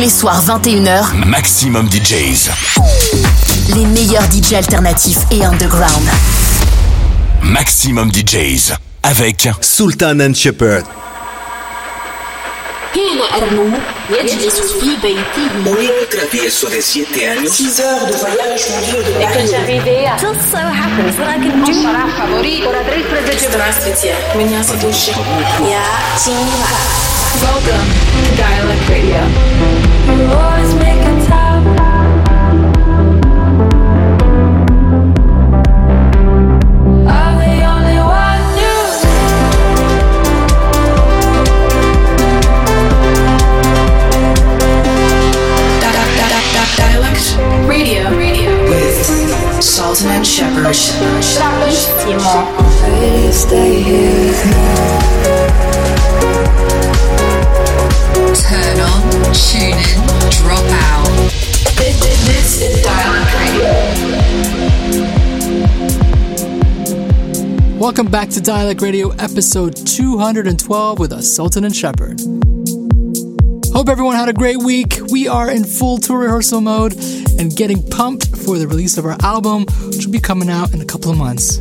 tous les soirs 21h. Maximum DJs. Les meilleurs DJs alternatifs et underground. Maximum DJs avec Sultan and Shepard. heures de voyage Welcome to Radio. You make a time. I'm the only one you Da- da- da- da- da- Dialect Radio. Radio. With Sultan and Shepard. Please stay here. Turn on, tune in, drop out. This, this- is Dialect Radio. Welcome back to Dialect Radio episode 212 with us, Sultan and Shepard. Hope everyone had a great week. We are in full tour rehearsal mode and getting pumped for the release of our album, which will be coming out in a couple of months.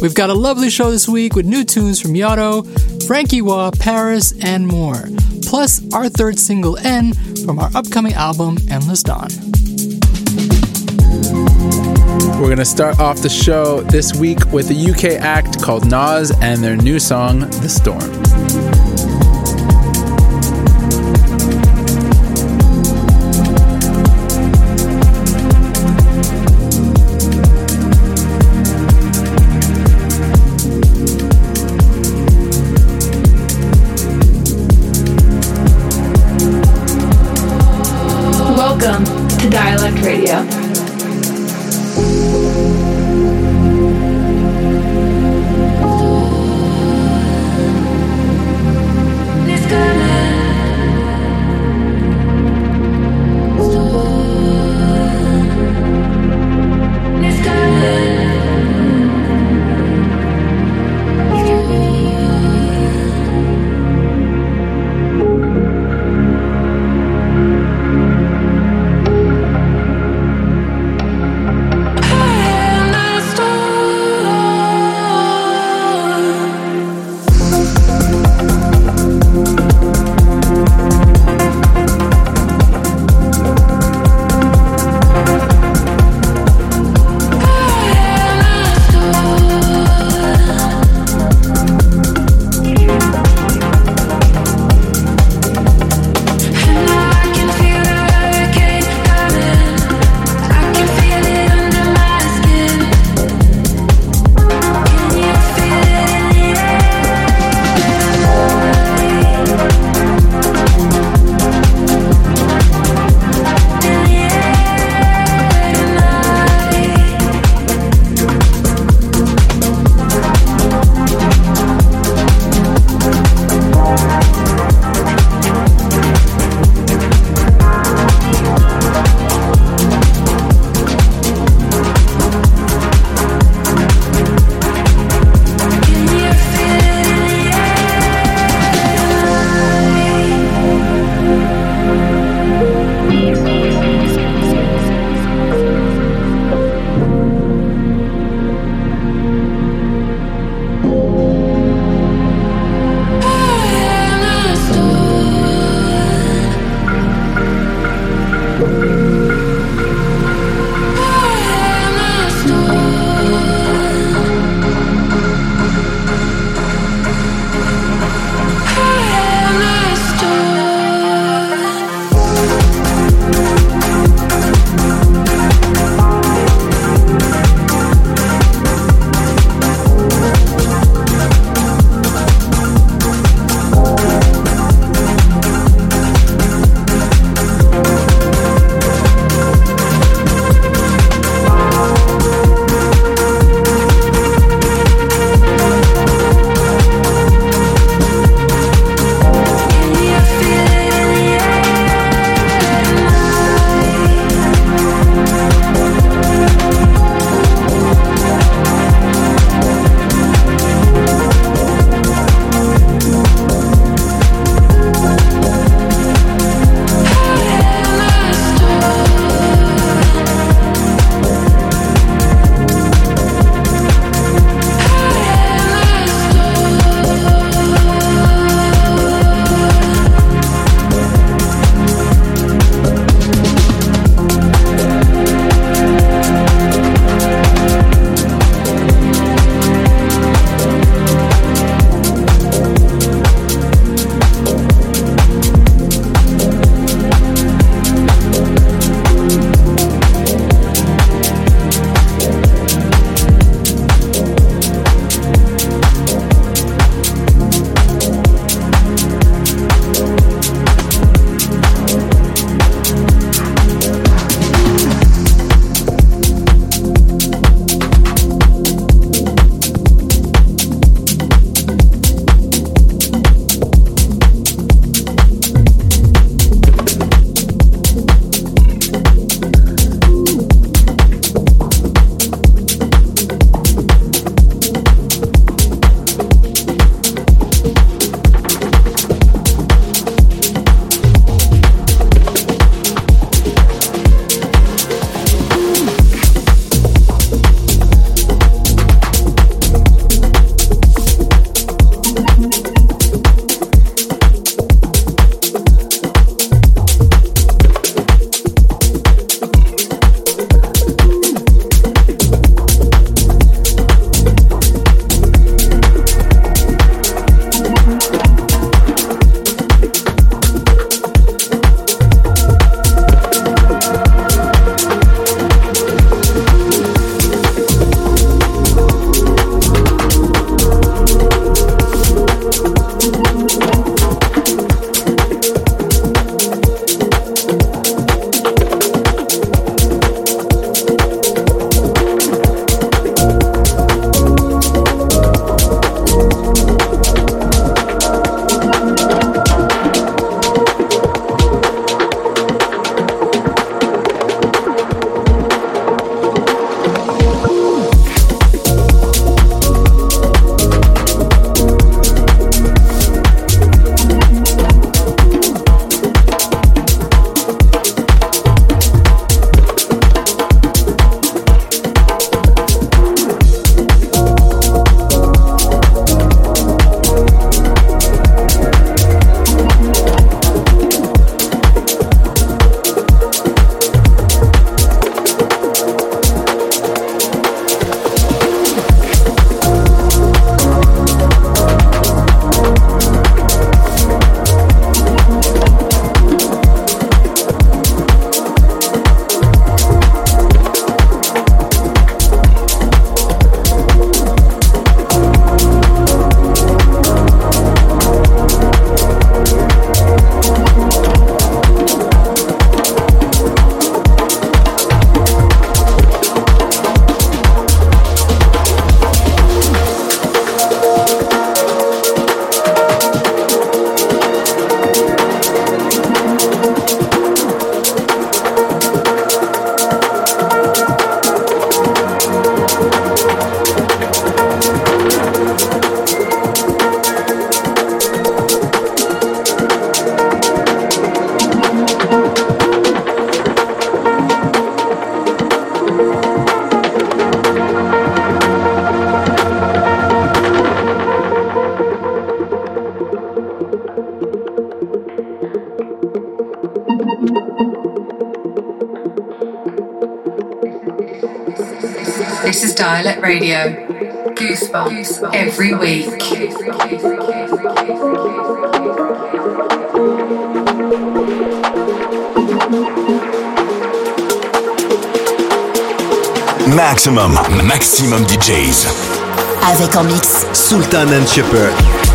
We've got a lovely show this week with new tunes from Yato, Frankie Wah, Paris, and more. Plus, our third single, N, from our upcoming album, Endless Dawn. We're going to start off the show this week with a UK act called Nas and their new song, The Storm. Maximum, maximum DJs. Avec en mix Sultan and Shepherd.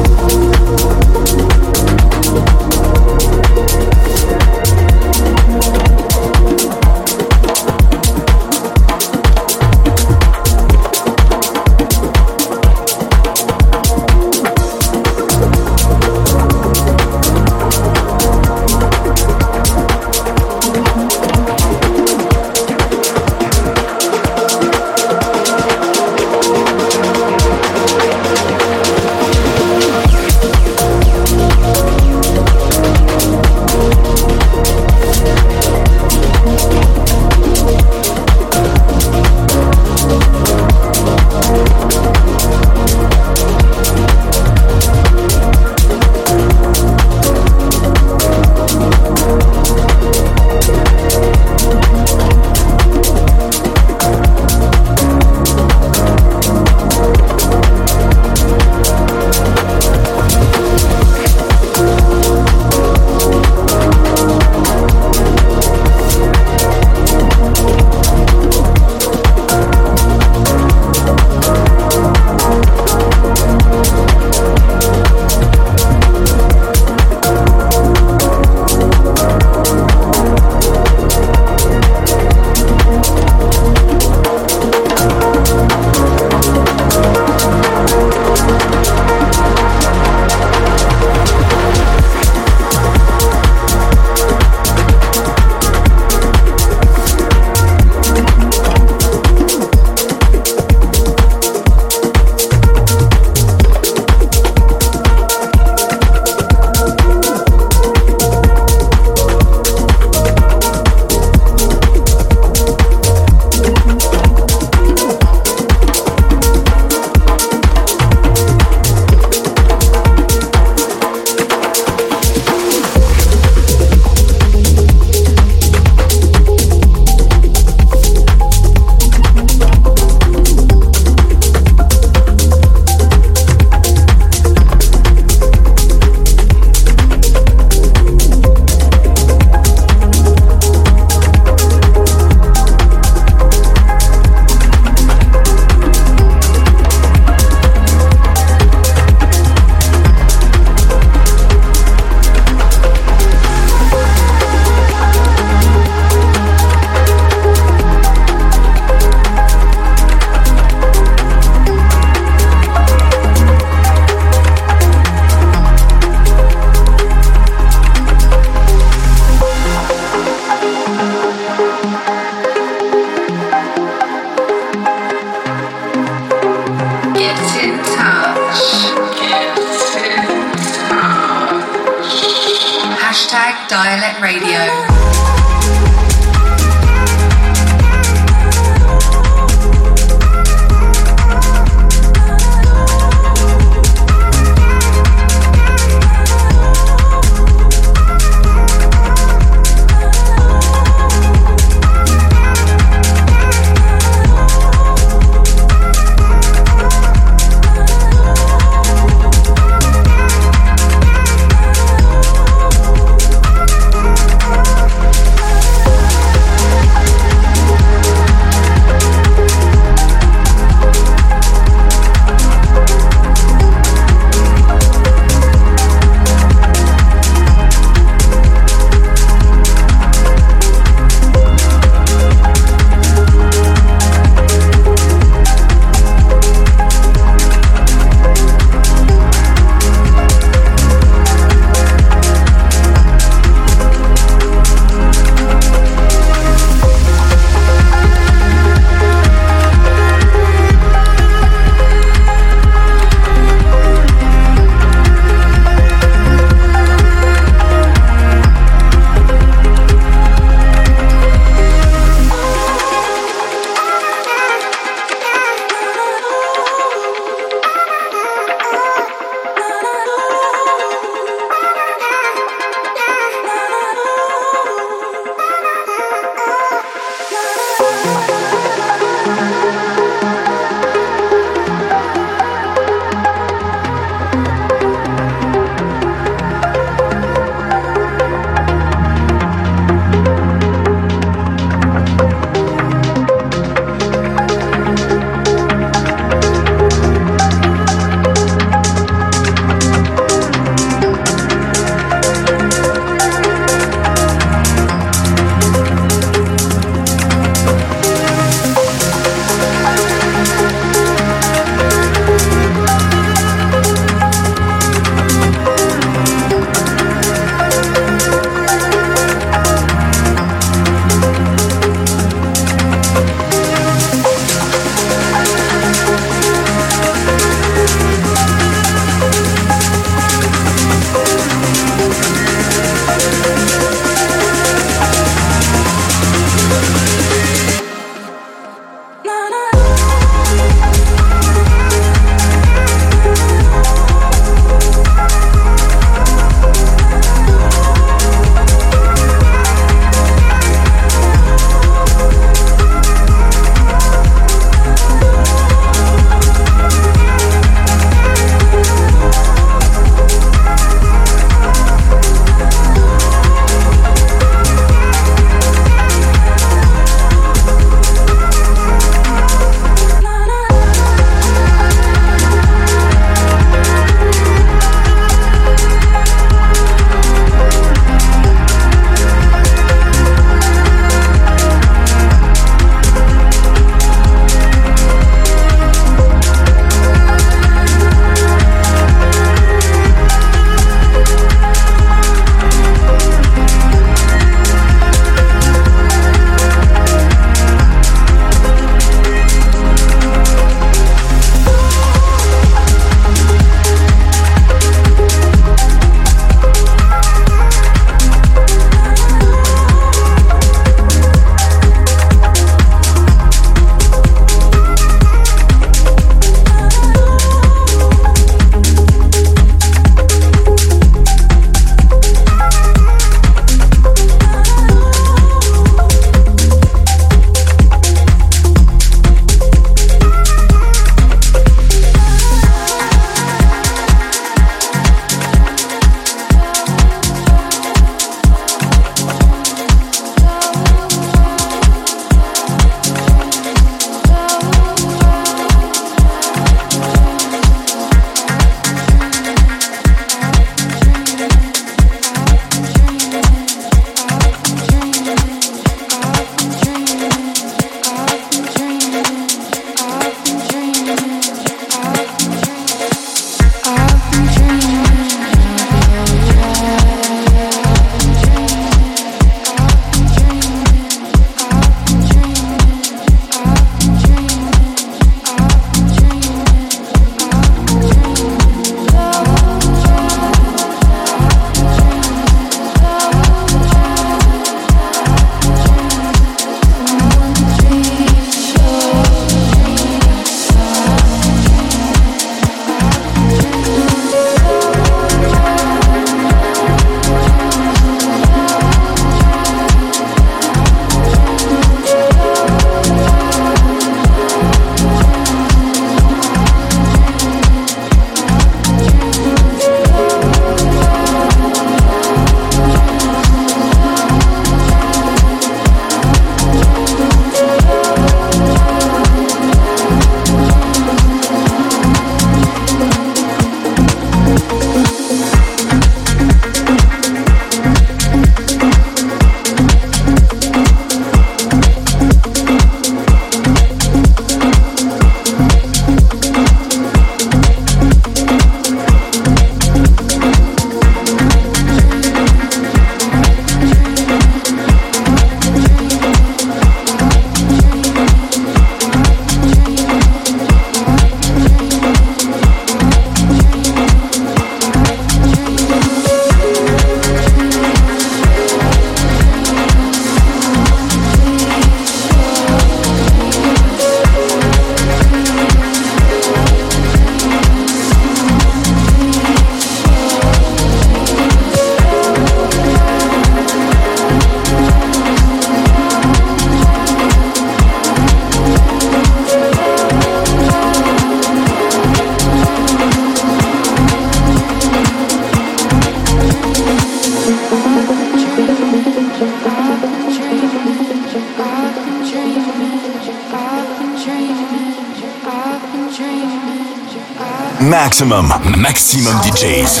Maximum, maximum DJs.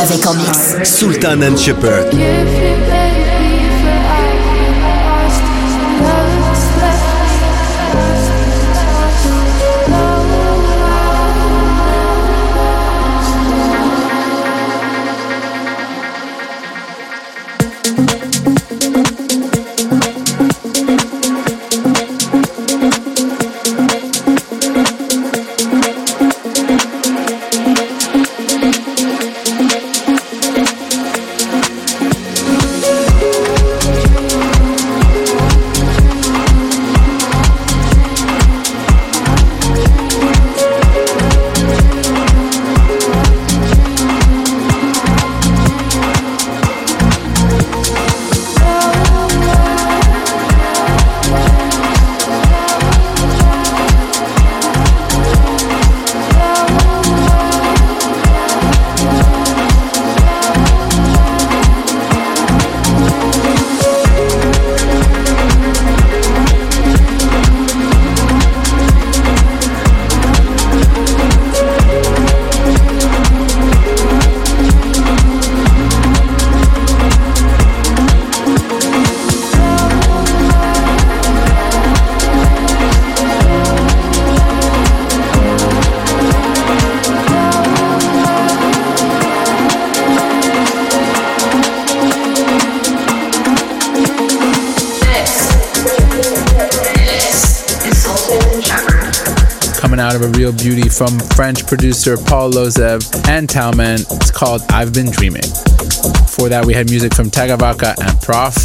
Avec en mix Sultan and Shepherd. From French producer Paul Lozev and Talman. It's called I've Been Dreaming. Before that, we had music from Tagavaka and Prof.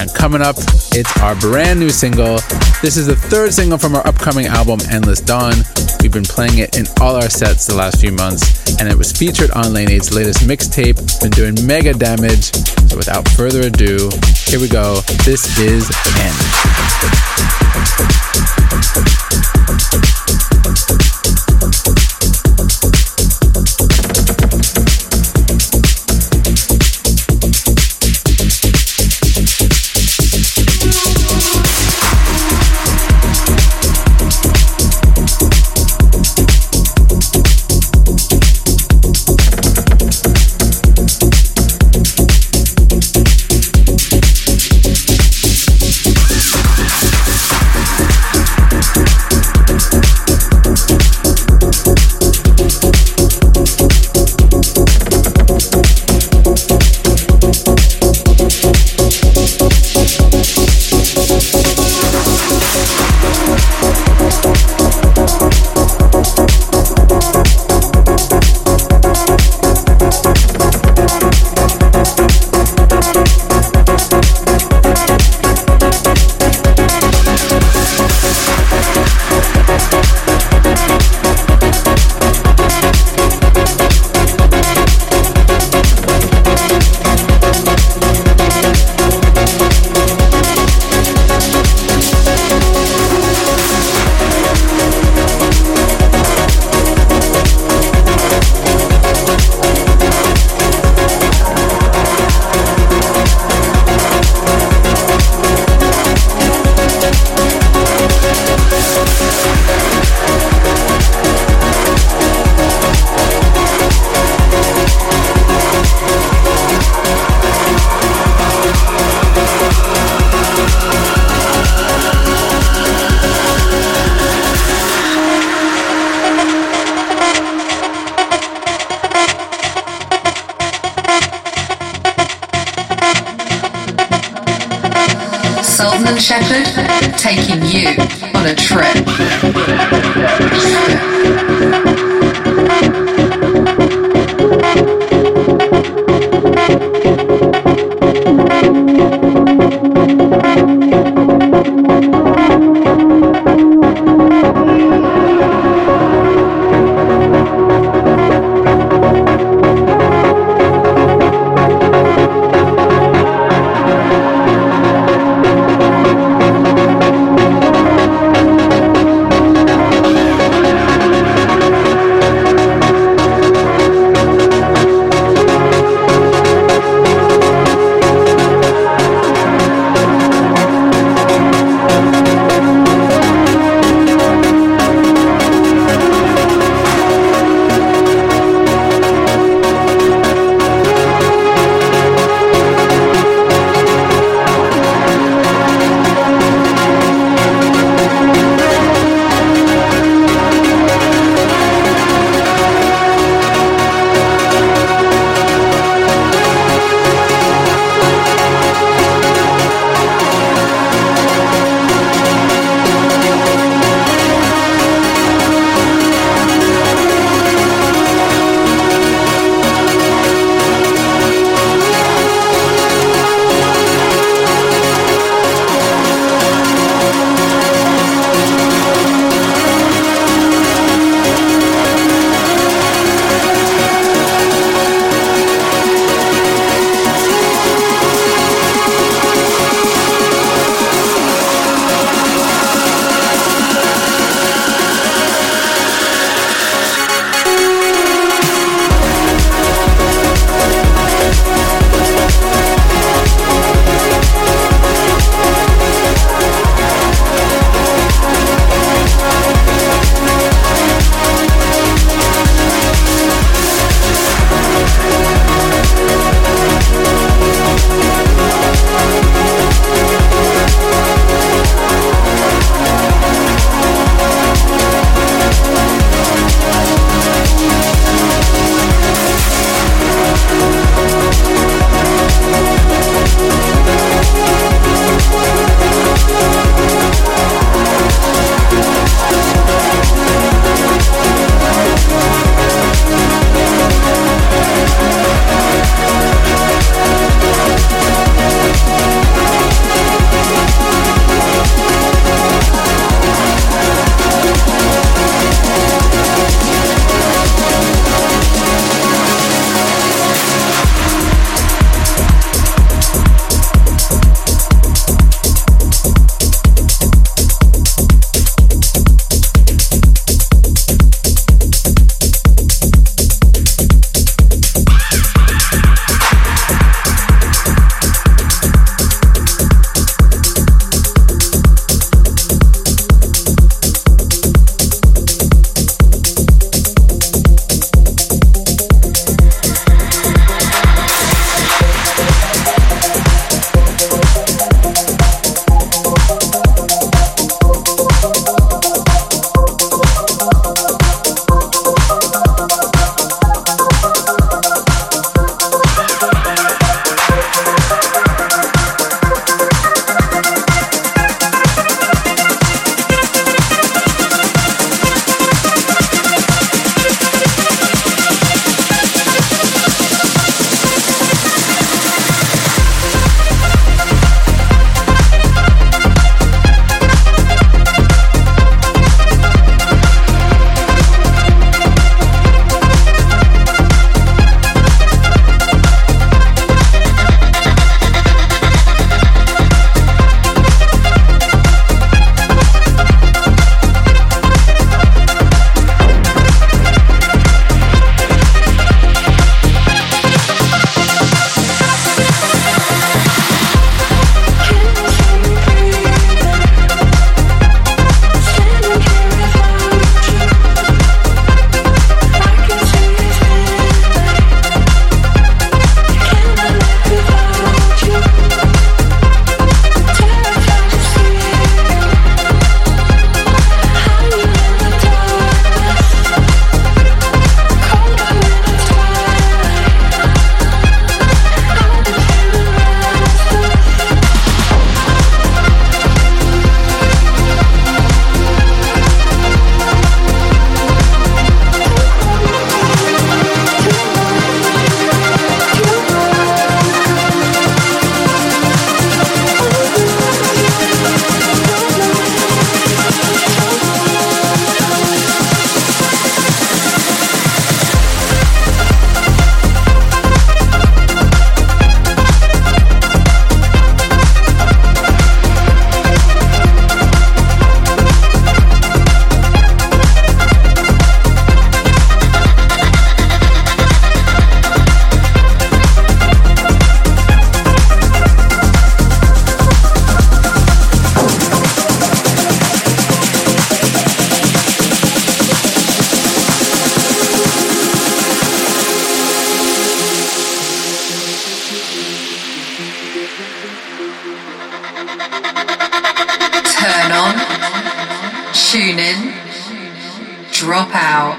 And coming up, it's our brand new single. This is the third single from our upcoming album, Endless Dawn. We've been playing it in all our sets the last few months, and it was featured on Lane 8's latest mixtape. Been doing mega damage. So without further ado, here we go. This is End. On, tune in, drop out.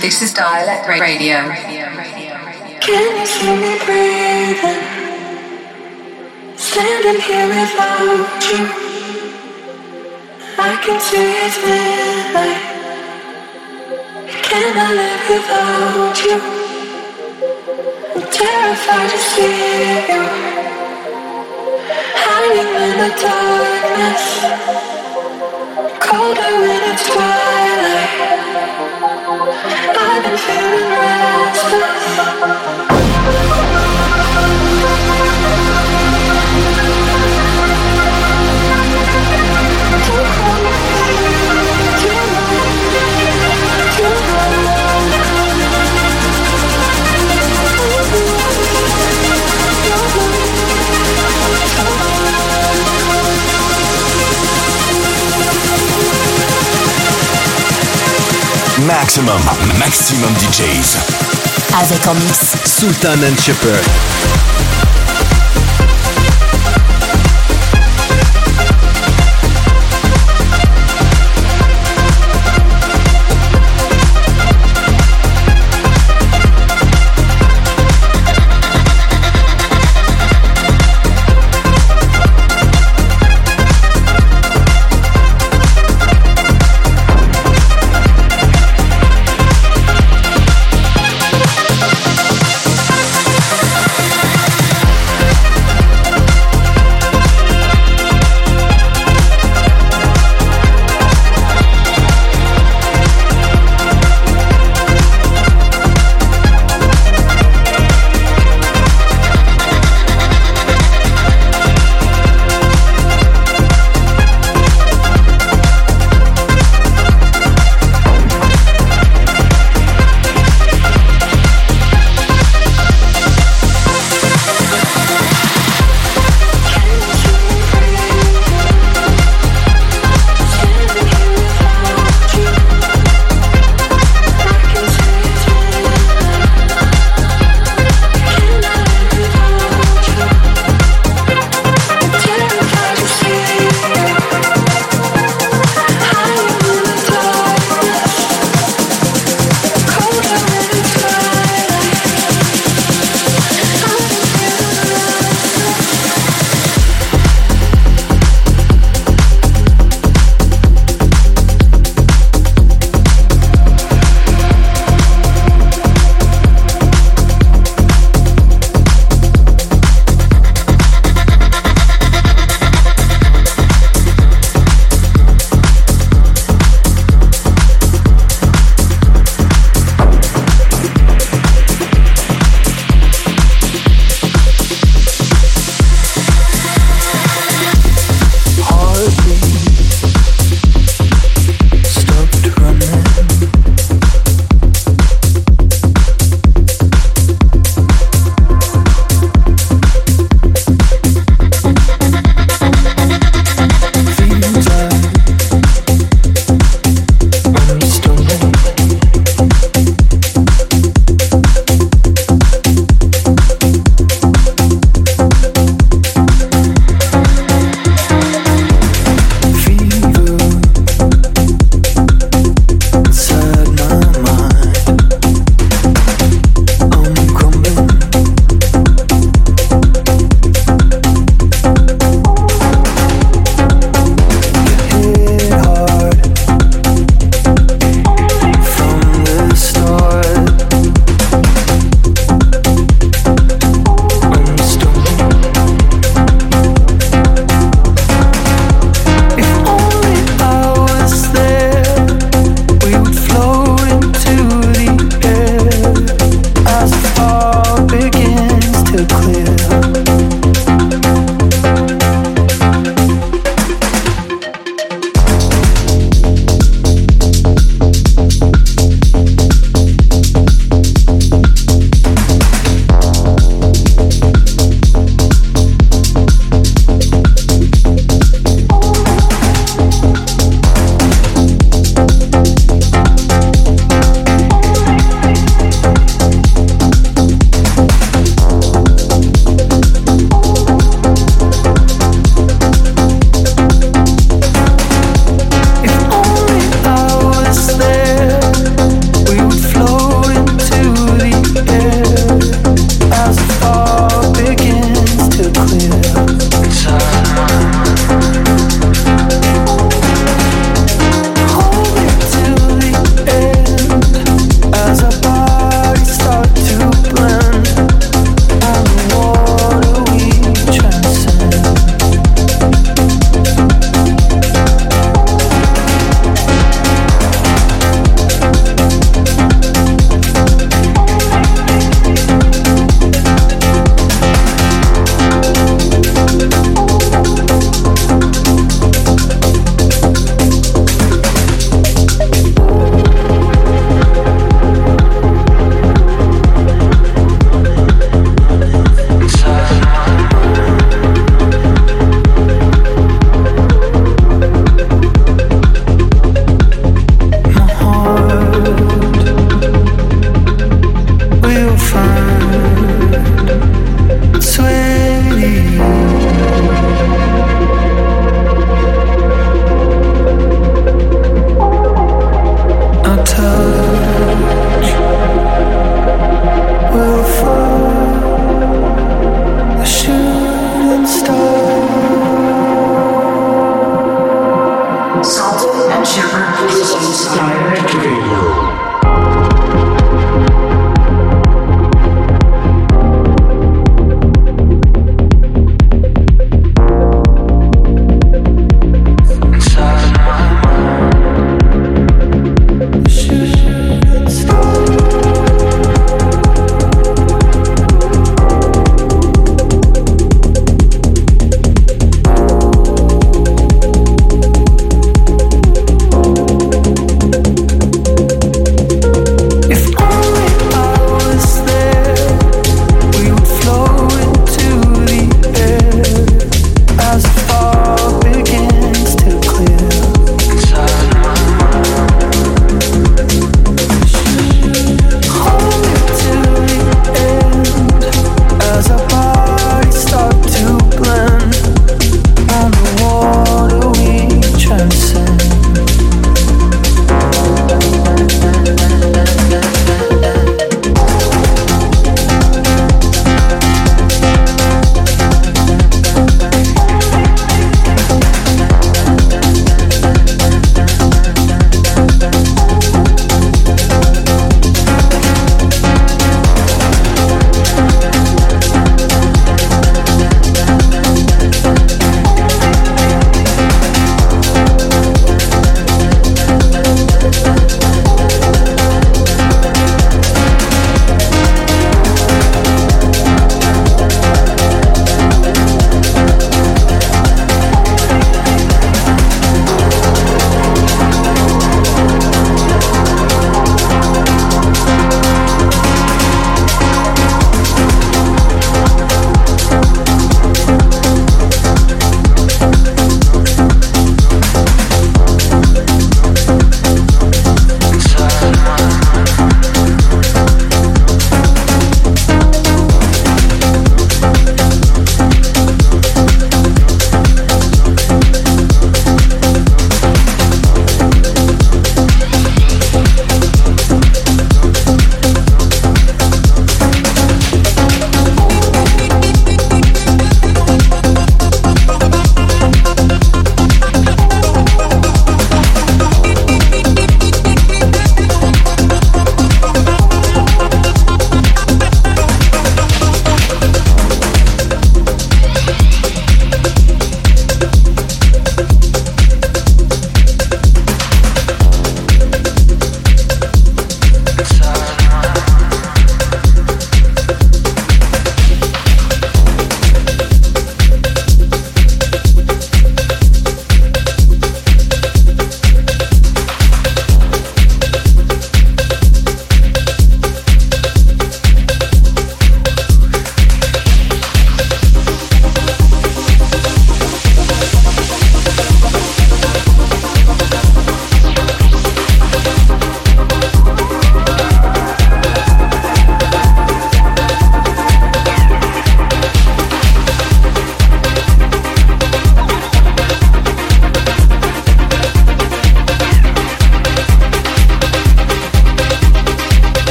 This is Dialect Radio. Can you see me breathing? Standing here without you. I can see it's midnight. Can I live without you? I'm terrified to see you. In the darkness. Colder when it's twilight. I've been feeling Maxximum, maxximum DJs. Avec en mix Sultan and Shepard.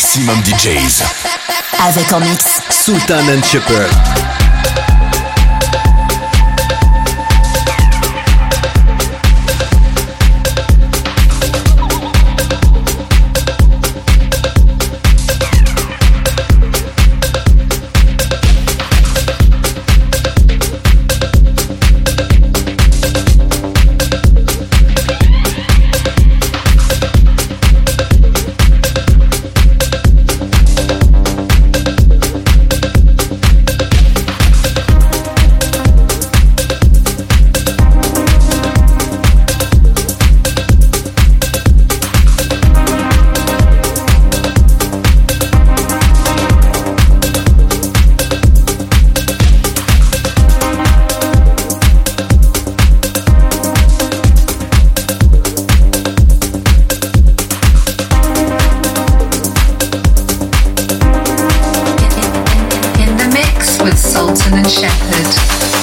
Maximum, DJs. Avec en mix Sultan and Shepard. Sultan and Shepard.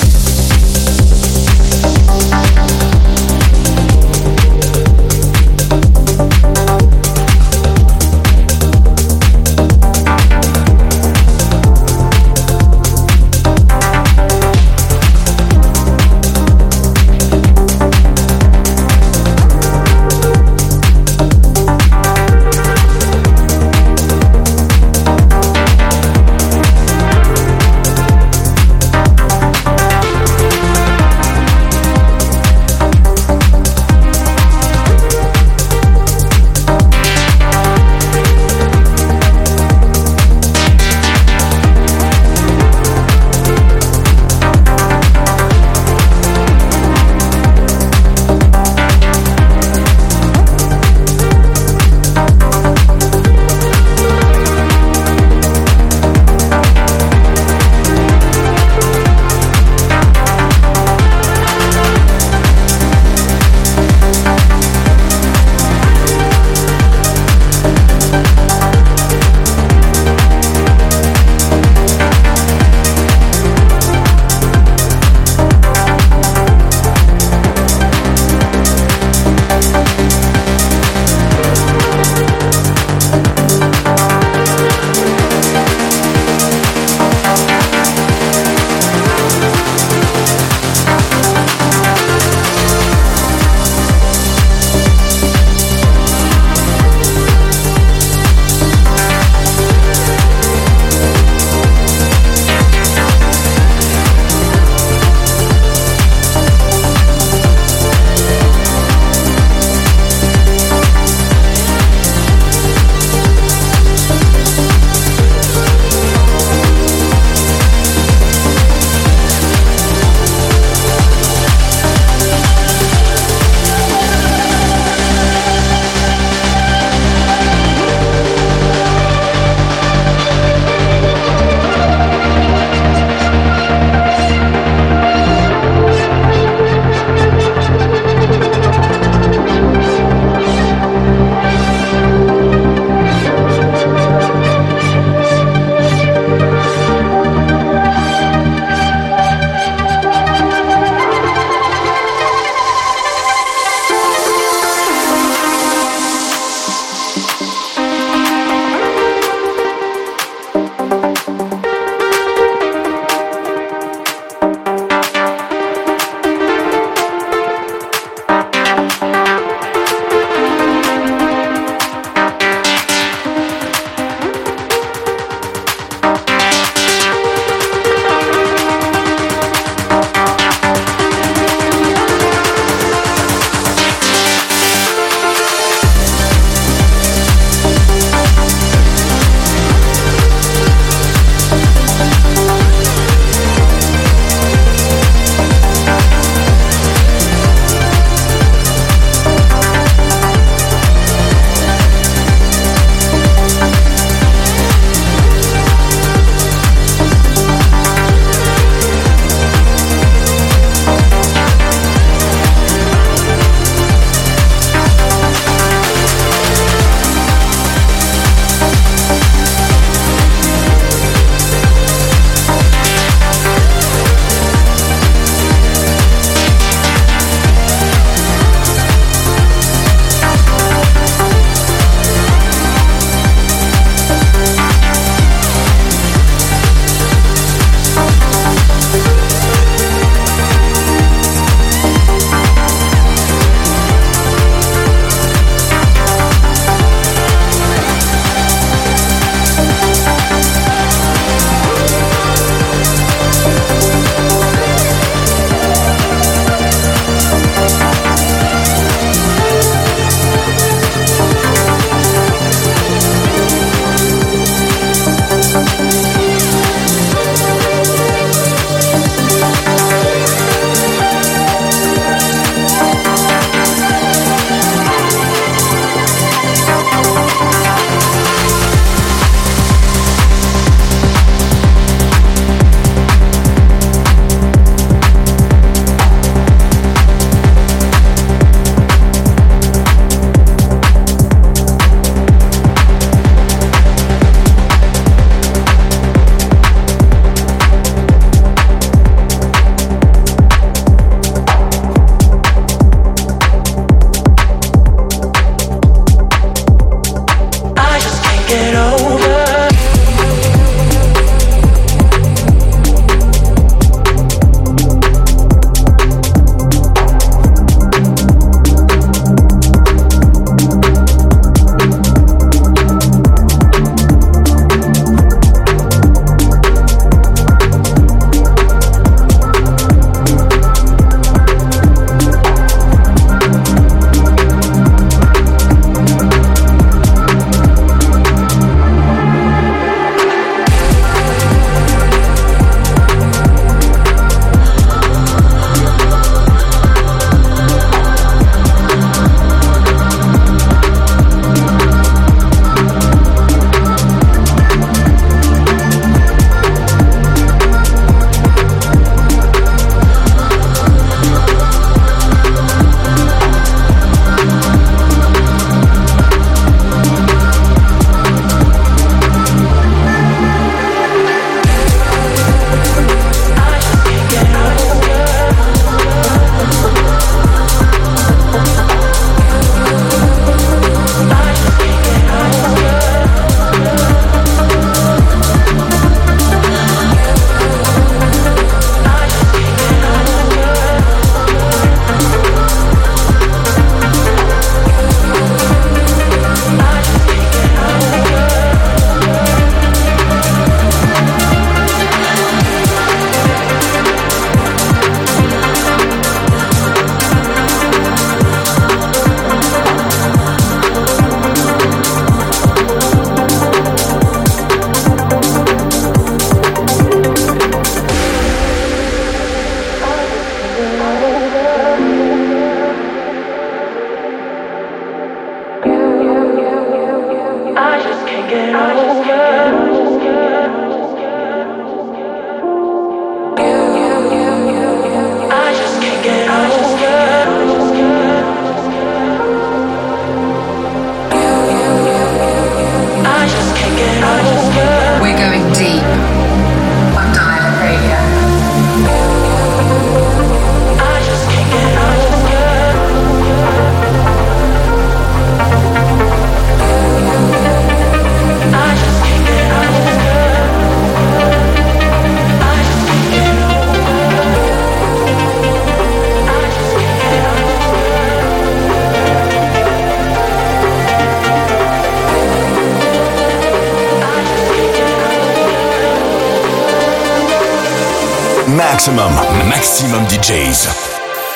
Maximum, maximum DJs.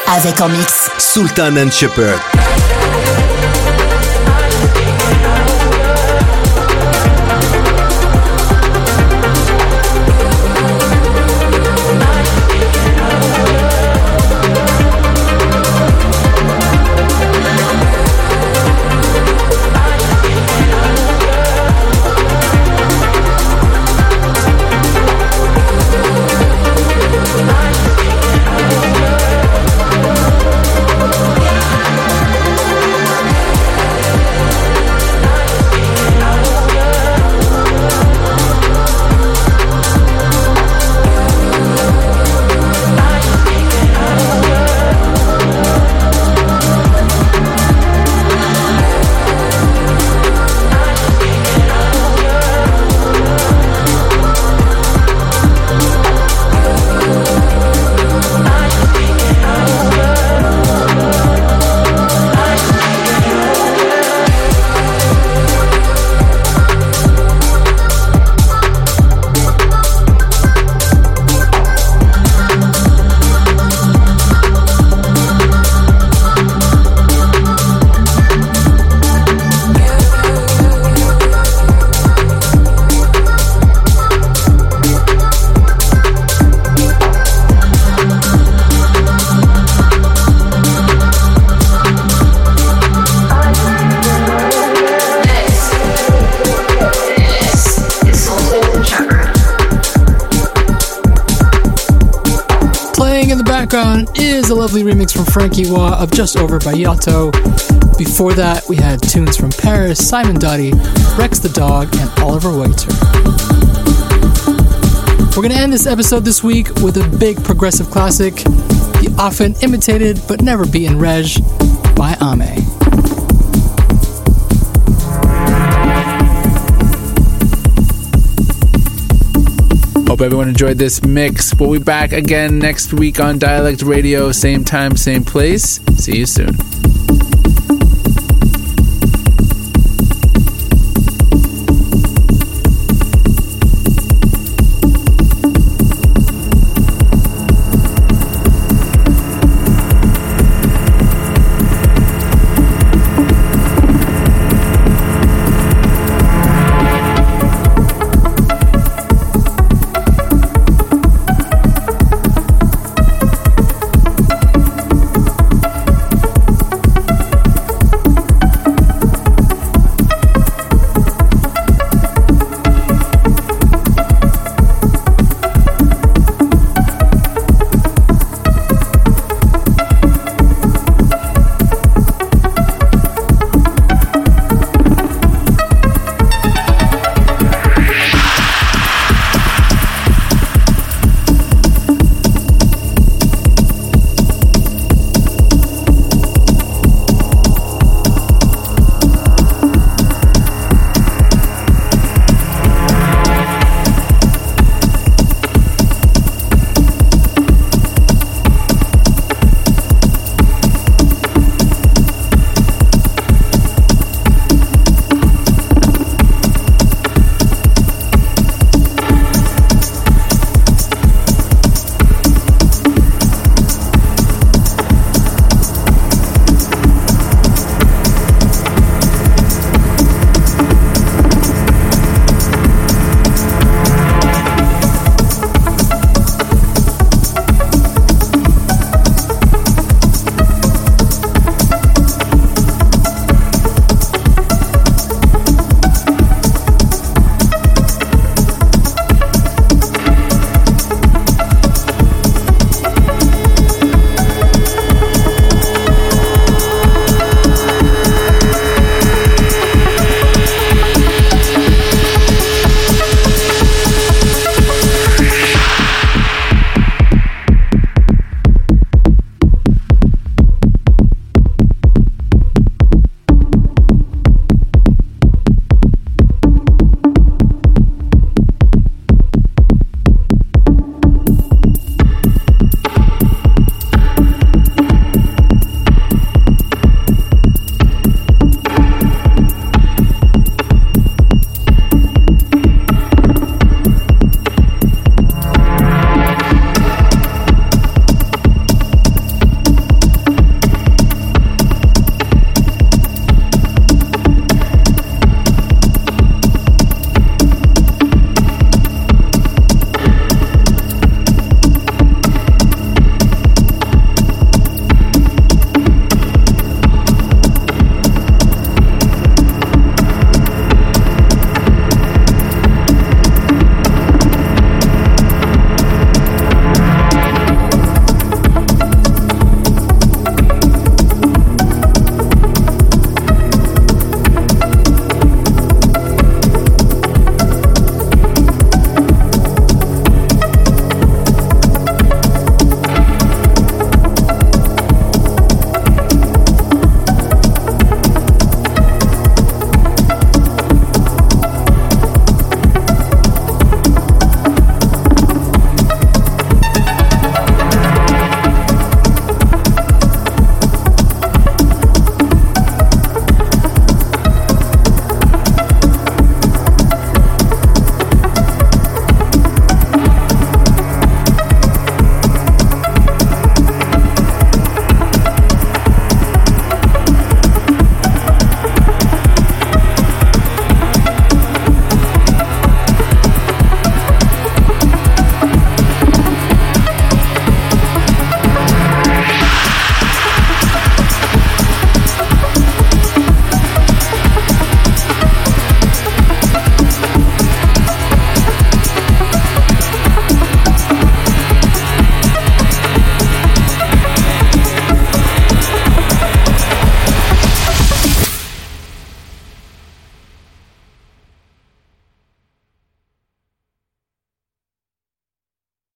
Avec en mix Sultan and Shepherd. Lovely remix from Frankie Wah of Just Over by Yato. Before that, we had tunes from Paris, Simon Doty, Rex the Dog, and Olivier Weiter. We're going to end this episode this week with a big progressive classic, the often imitated but never beaten Rej by Ame. Hope everyone enjoyed this mix. We'll be back again next week on Dialect Radio, same time, same place. See you soon.